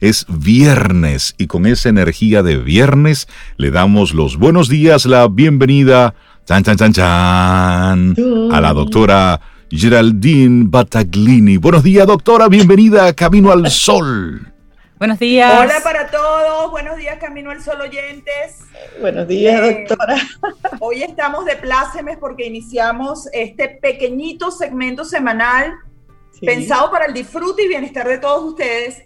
Es viernes y con esa energía de viernes le damos los buenos días, la bienvenida, chan, chan, chan, chan, a la doctora Geraldine Battaglini. Buenos días, doctora, bienvenida a Camino al Sol. Buenos días. Hola para todos, buenos días Camino al Sol oyentes. Buenos días, eh, doctora. Hoy estamos de plácemes porque iniciamos este pequeñito segmento semanal pensado para el disfrute y bienestar de todos ustedes,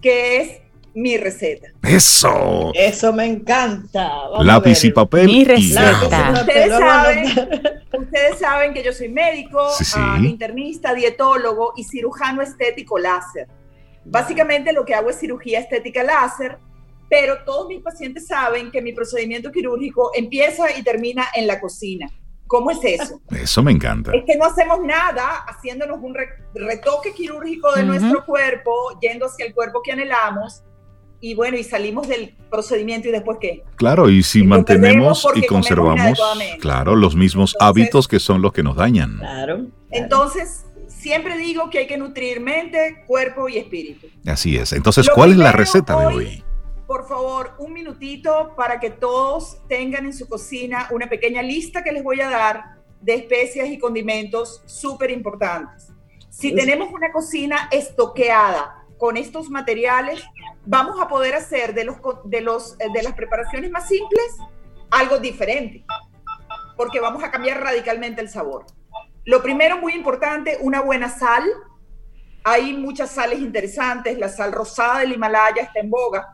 que es mi receta. Eso. Eso me encanta. Lápiz y papel. Mi receta. Ustedes saben, ustedes saben que yo soy médico, ah, internista, dietólogo y cirujano estético láser. Básicamente lo que hago es cirugía estética láser, pero todos mis pacientes saben que mi procedimiento quirúrgico empieza y termina en la cocina. ¿Cómo es eso? Eso me encanta. Es que no hacemos nada haciéndonos un retoque quirúrgico de nuestro cuerpo, yendo hacia el cuerpo que anhelamos, y bueno, y salimos del procedimiento y después qué. Claro, y si mantenemos y conservamos, claro, los mismos hábitos que son los que nos dañan. claro. Entonces, siempre digo que hay que nutrir mente, cuerpo y espíritu. Así es. Entonces, ¿cuál es la receta de hoy? Por favor, un minutito para que todos tengan en su cocina una pequeña lista que les voy a dar de especias y condimentos súper importantes. Si tenemos una cocina estoqueada con estos materiales, vamos a poder hacer de, los, de, los, de las preparaciones más simples algo diferente, porque vamos a cambiar radicalmente el sabor. Lo primero, muy importante, una buena sal. Hay muchas sales interesantes. La sal rosada del Himalaya está en boga.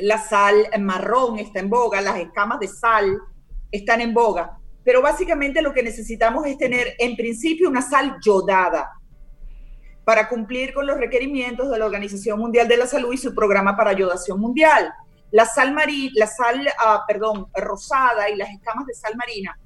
La sal marrón está en boga. Las escamas de sal están en boga. Pero básicamente lo que necesitamos es tener, en principio, una sal yodada para cumplir con los requerimientos de la Organización Mundial de la Salud y su programa para yodación mundial. La sal marina, la sal, ah, perdón, rosada y las escamas de sal marina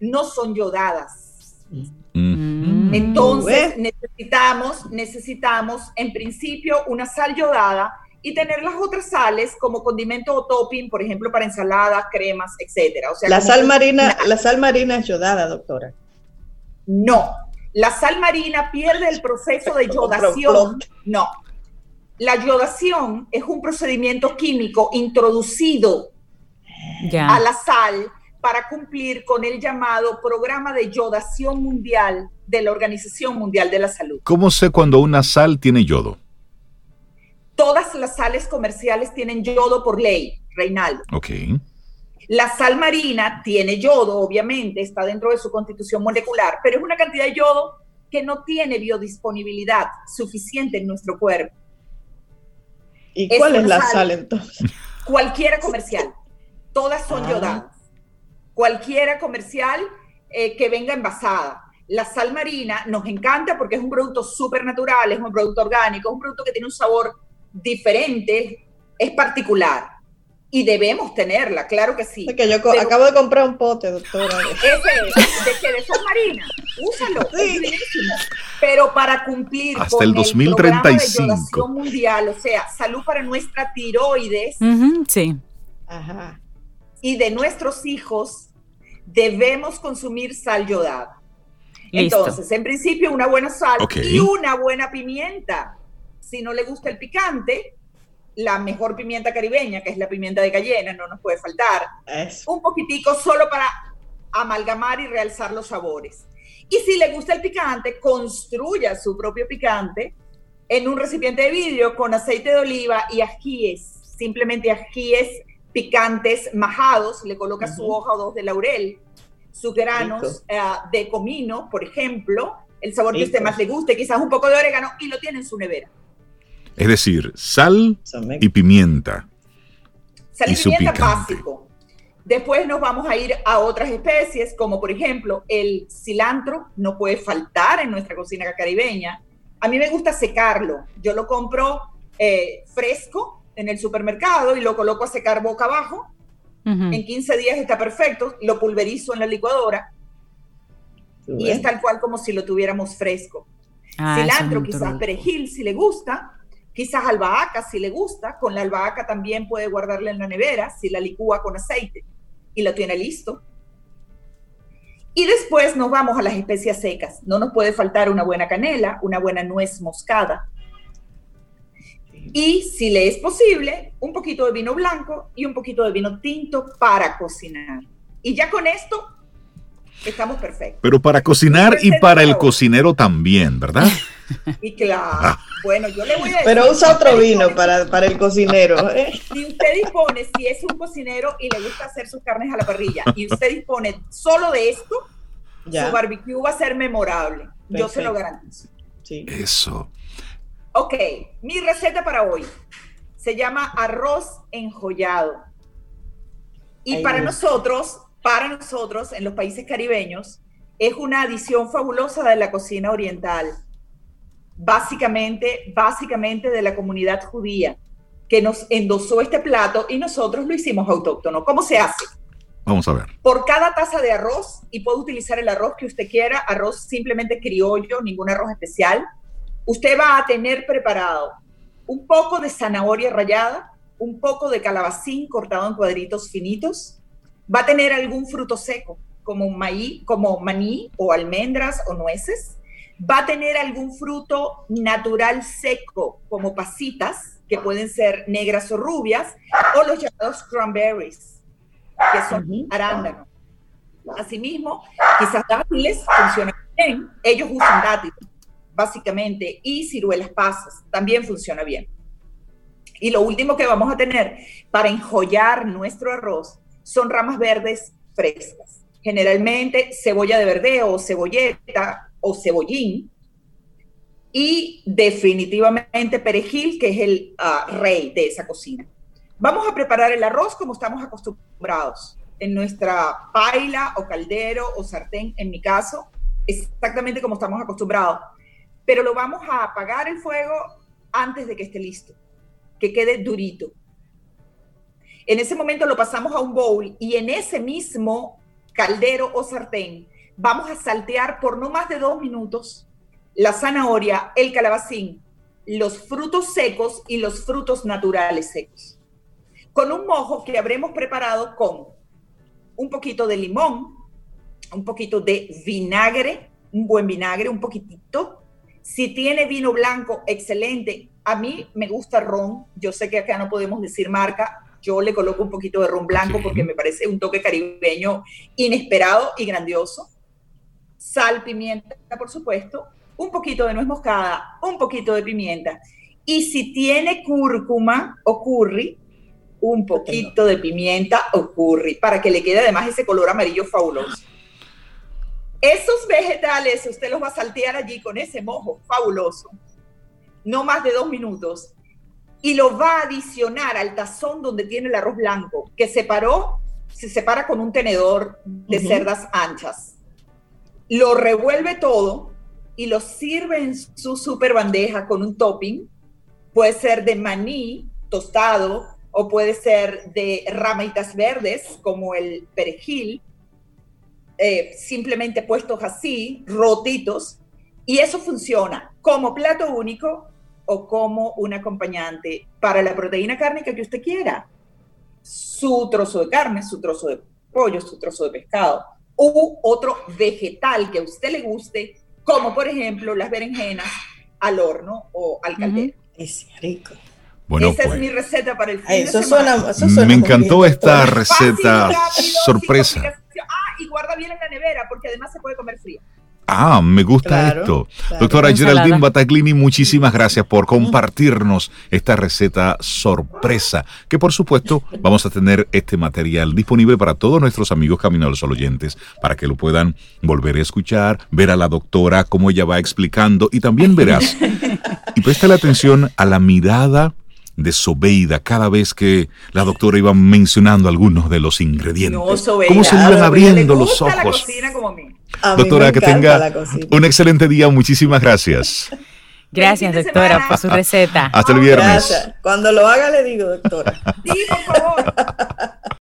no son yodadas Mm. Entonces necesitamos, necesitamos en principio una sal yodada y tener las otras sales como condimento o topping, por ejemplo, para ensaladas, cremas, etcétera. O sea, la sal marina, la sal marina es yodada, doctora. No, la sal marina pierde el proceso de yodación. No, la yodación es un procedimiento químico introducido a la sal para cumplir con el llamado Programa de Yodación Mundial de la Organización Mundial de la Salud. ¿Cómo sé cuando una sal tiene yodo? Todas las sales comerciales tienen yodo por ley, Reinaldo. Ok. La sal marina tiene yodo, obviamente, está dentro de su constitución molecular, pero es una cantidad de yodo que no tiene biodisponibilidad suficiente en nuestro cuerpo. ¿Y cuál es, la sal, entonces? Cualquiera comercial. Todas son ah. yodadas cualquiera comercial eh, que venga envasada. La sal marina nos encanta porque es un producto súper natural, es un producto orgánico, es un producto que tiene un sabor diferente, es particular. Y debemos tenerla, claro que sí. que yo acabo de comprar un pote, doctora. Ese de, de sal marina, úsalo, es buenísimo. Pero para cumplir Hasta con el 2035. El mundial, o sea, salud para nuestra tiroides. sí. Ajá. Y de nuestros hijos, debemos consumir sal yodada. Entonces, en principio, una buena sal y una buena pimienta. Si no le gusta el picante, la mejor pimienta caribeña, que es la pimienta de cayena, no nos puede faltar. Un poquitico solo para amalgamar y realzar los sabores. Y si le gusta el picante, construya su propio picante en un recipiente de vidrio con aceite de oliva y ajíes, simplemente ajíes picantes majados, le coloca su hoja o dos de laurel, sus granos eh, de comino, por ejemplo, el sabor que a usted más le guste, quizás un poco de orégano, y lo tiene en su nevera. Es decir, sal y pimienta. Sal y, pimienta básico. Después nos vamos a ir a otras especies, como por ejemplo el cilantro, no puede faltar en nuestra cocina caribeña. A mí me gusta secarlo. Yo lo compro eh, fresco, en el supermercado y lo coloco a secar boca abajo. En 15 días está perfecto, lo pulverizo en la licuadora y es tal cual como si lo tuviéramos fresco. Ah, Cilantro, quizás perejil si le gusta, quizás albahaca si le gusta, con la albahaca también puede guardarla en la nevera si la licúa con aceite y lo tiene listo. Y después nos vamos a las especias secas. No nos puede faltar una buena canela, una buena nuez moscada, Y si le es posible, un poquito de vino blanco y un poquito de vino tinto para cocinar. Y ya con esto estamos perfectos. Pero para cocinar y para el cocinero también, ¿verdad? Y claro, ah. bueno, yo le voy a decir. Pero usa otro vino para, para, el cocinero. ¿eh? Si usted dispone, si es un cocinero y le gusta hacer sus carnes a la parrilla, y usted dispone solo de esto, su barbecue va a ser memorable. Yo se lo garantizo. Sí. Eso. Ok, mi receta para hoy se llama arroz enjollado. Y para nosotros, para nosotros en los países caribeños, es una adición fabulosa de la cocina oriental. Básicamente, básicamente de la comunidad judía que nos endosó este plato y nosotros lo hicimos autóctono. ¿Cómo se hace? Vamos a ver. Por cada taza de arroz, y puede utilizar el arroz que usted quiera, arroz simplemente criollo, ningún arroz especial, usted va a tener preparado un poco de zanahoria rallada, un poco de calabacín cortado en cuadritos finitos, va a tener algún fruto seco, como maíz, como maní o almendras o nueces, va a tener algún fruto natural seco, como pasitas, que pueden ser negras o rubias, o los llamados cranberries, que son arándanos. Asimismo, quizás dátiles funcionan bien, ellos usan dátiles básicamente, y ciruelas pasas, también funciona bien. Y lo último que vamos a tener para enjollar nuestro arroz son ramas verdes frescas. Generalmente cebolla de verdeo cebolleta o cebollín. Y definitivamente perejil, que es el ah, rey de esa cocina. Vamos a preparar el arroz como estamos acostumbrados, en nuestra paila o caldero o sartén, en mi caso, exactamente como estamos acostumbrados pero lo vamos a apagar el fuego antes de que esté listo, que quede durito. En ese momento lo pasamos a un bowl y en ese mismo caldero o sartén vamos a saltear por no más de dos minutos la zanahoria, el calabacín, los frutos secos y los frutos naturales secos. Con un mojo que habremos preparado con un poquito de limón, un poquito de vinagre, un buen vinagre, un poquitito, si tiene vino blanco, excelente. A mí me gusta ron. Yo sé que acá no podemos decir marca. Yo le coloco un poquito de ron blanco porque me parece un toque caribeño inesperado y grandioso. Sal, pimienta, por supuesto. Un poquito de nuez moscada, un poquito de pimienta. Y si tiene cúrcuma o curry, un poquito de pimienta o curry para que le quede además ese color amarillo fabuloso. Esos vegetales usted los va a saltear allí con ese mojo fabuloso, no más de dos minutos, y lo va a adicionar al tazón donde tiene el arroz blanco, que separó, se separa con un tenedor de cerdas anchas. Lo revuelve todo y lo sirve en su super bandeja con un topping. Puede ser de maní tostado o puede ser de ramitas verdes como el perejil eh, simplemente puestos así, rotitos, y eso funciona como plato único o como un acompañante para la proteína cárnica que usted quiera. Su trozo de carne, su trozo de pollo, su trozo de pescado, u otro vegetal que a usted le guste, como por ejemplo las berenjenas al horno o al caldero. Es rico. Bueno, Esa es pues. mi receta para el fin eso de Suena, Me encantó esta receta sorpresa y guarda bien en la nevera porque además se puede comer frío. Ah, me gusta esto. Doctora Geraldine Bataglini, muchísimas gracias por compartirnos esta receta sorpresa, que por supuesto vamos a tener este material disponible para todos nuestros amigos Camino a los oyentes, para que lo puedan volver a escuchar, ver a la doctora cómo ella va explicando y también verás, y presta la atención a la mirada de Sobeida cada vez que la doctora iba mencionando algunos de los ingredientes. No, Sobeida, ¿Cómo se iban abriendo los ojos? doctora, que tenga un excelente día. Muchísimas gracias. Gracias, doctora, por su receta. Hasta el viernes. Cuando lo haga le digo, doctora. Sí, por favor.